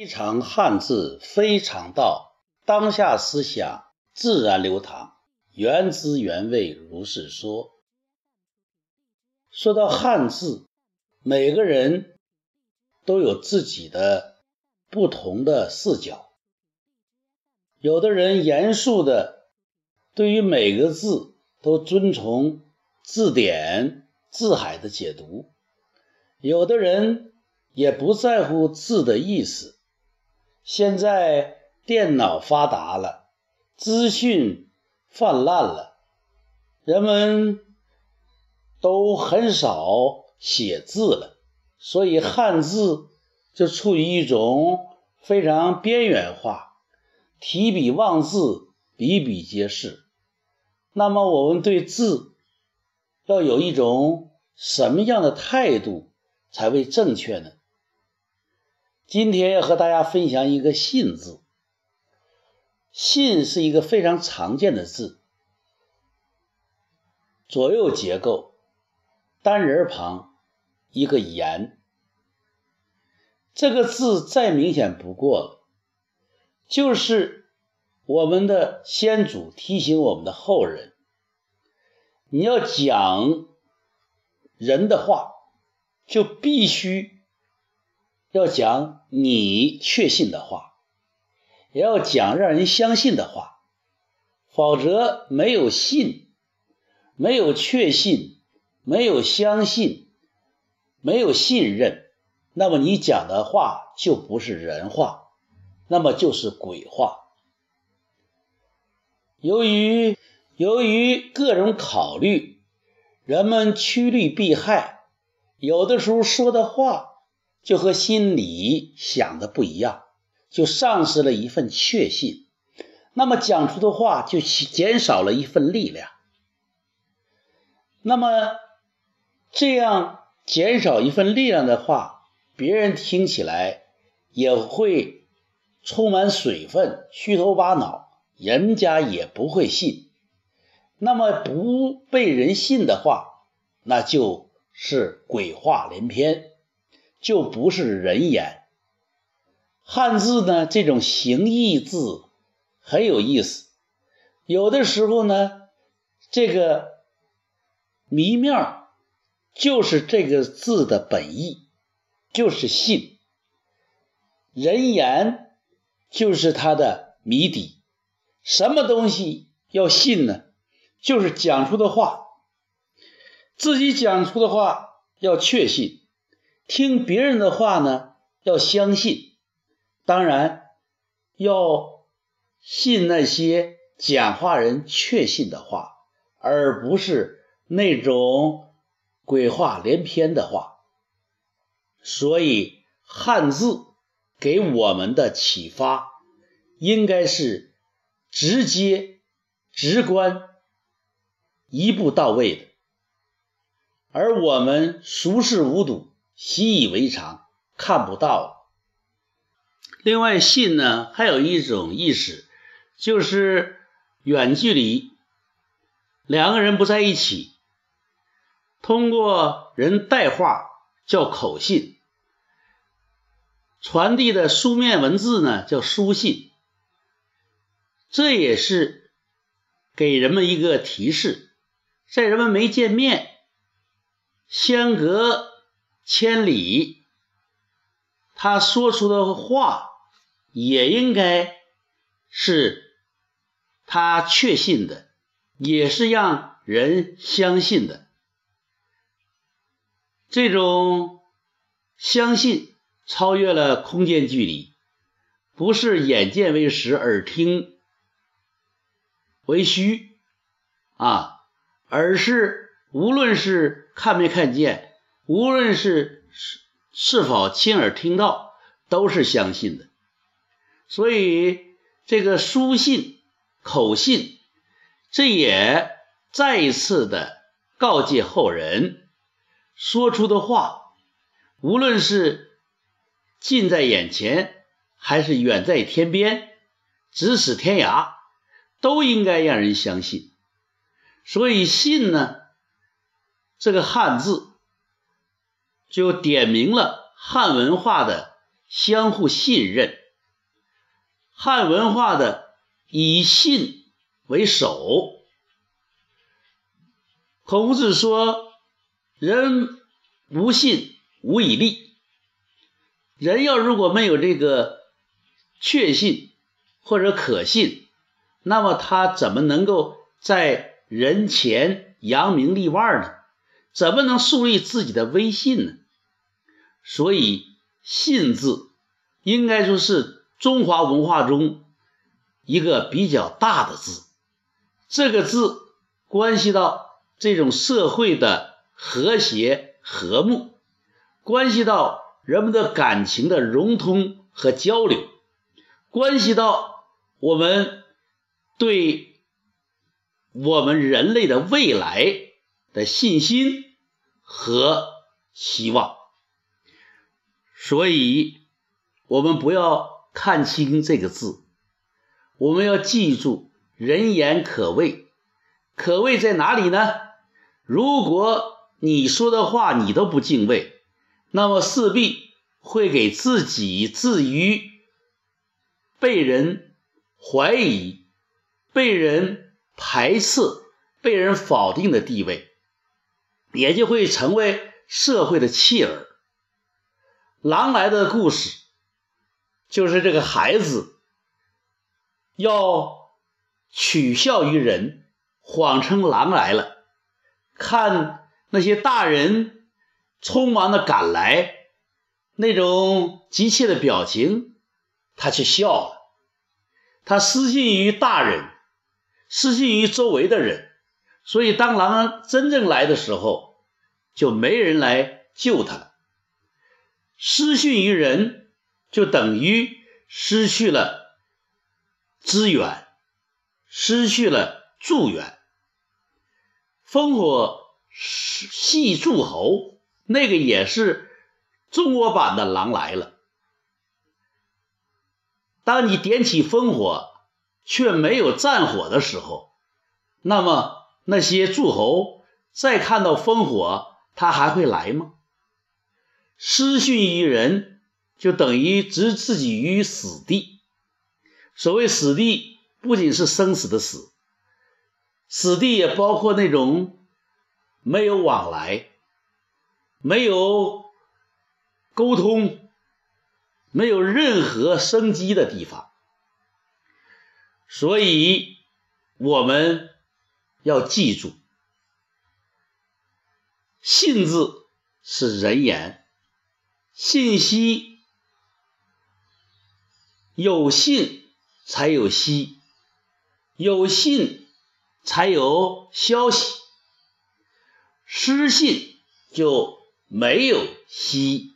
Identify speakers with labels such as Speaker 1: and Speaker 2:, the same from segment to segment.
Speaker 1: 非常汉字，非常道，当下思想自然流淌，原汁原味如是说。说到汉字，每个人都有自己的不同的视角。有的人严肃的对于每个字都遵从字典字海的解读，有的人也不在乎字的意思。现在电脑发达了，资讯泛滥了，人们都很少写字了，所以汉字就处于一种非常边缘化，提笔忘字，比比皆是。那么我们对字要有一种什么样的态度才为正确呢？今天要和大家分享一个“信”字，“信”是一个非常常见的字，左右结构，单人旁一个言，这个字再明显不过了，就是我们的先祖提醒我们的后人，你要讲人的话，就必须。要讲你确信的话，也要讲让人相信的话，否则没有信，没有确信，没有相信，没有信任，那么你讲的话就不是人话，那么就是鬼话。由于由于各种考虑，人们趋利避害，有的时候说的话。就和心里想的不一样，就丧失了一份确信，那么讲出的话就减少了一份力量。那么这样减少一份力量的话，别人听起来也会充满水分、虚头巴脑，人家也不会信。那么不被人信的话，那就是鬼话连篇。就不是人言。汉字呢，这种形意字很有意思。有的时候呢，这个谜面就是这个字的本意，就是信。人言就是它的谜底。什么东西要信呢？就是讲出的话，自己讲出的话要确信。听别人的话呢，要相信，当然要信那些讲话人确信的话，而不是那种鬼话连篇的话。所以汉字给我们的启发，应该是直接、直观、一步到位的，而我们熟视无睹。习以为常，看不到。另外，信呢还有一种意思，就是远距离，两个人不在一起，通过人带话叫口信，传递的书面文字呢叫书信。这也是给人们一个提示，在人们没见面，相隔。千里，他说出的话也应该是他确信的，也是让人相信的。这种相信超越了空间距离，不是眼见为实，耳听为虚啊，而是无论是看没看见。无论是是是否亲耳听到，都是相信的。所以这个书信、口信，这也再一次的告诫后人，说出的话，无论是近在眼前，还是远在天边，咫尺天涯，都应该让人相信。所以信呢，这个汉字。就点明了汉文化的相互信任。汉文化的以信为首。孔子说：“人无信，无以立。”人要如果没有这个确信或者可信，那么他怎么能够在人前扬名立万呢？怎么能树立自己的威信呢？所以“信”字应该说是中华文化中一个比较大的字。这个字关系到。这种社会的和谐和睦，关系到人们的感情的融通和交流，关系到我们对我们人类的未来的信心和希望。所以，我们不要看清这个字，我们要记住“人言可畏”，可畏在哪里呢？如果你说的话你都不敬畏，那么势必会给自己置于被人怀疑、被人排斥、被人否定的地位，也就会成为社会的弃儿。狼来的故事就是这个孩子要取笑于人，谎称狼来了。看那些大人匆忙的赶来，那种急切的表情，他却笑了。他失信于大人，失信于周围的人，所以当狼真正来的时候，就没人来救他了。失信于人，就等于失去了资源，失去了助援。烽火戏诸侯，那个也是中国版的《狼来了》。当你点起烽火却没有战火的时候，那么那些诸侯再看到烽火，他还会来吗？失信于人，就等于置自己于死地。所谓死地，不仅是生死的死。死地也包括那种没有往来、没有沟通、没有任何生机的地方。所以，我们要记住，“信”字是人言，信息有信才有息，有信。才有消息，失信就没有息，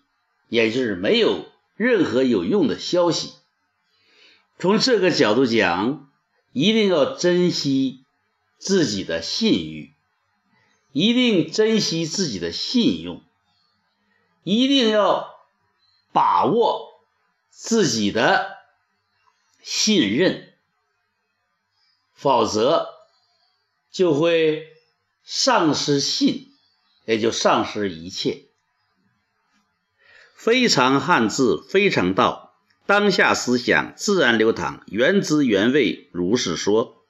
Speaker 1: 也就是没有任何有用的消息。从这个角度讲，一定要珍惜自己的信誉，一定珍惜自己的信用，一定要把握自己的信任，否则。就会丧失信，也就丧失一切。非常汉字，非常道，当下思想自然流淌，原汁原味，如是说。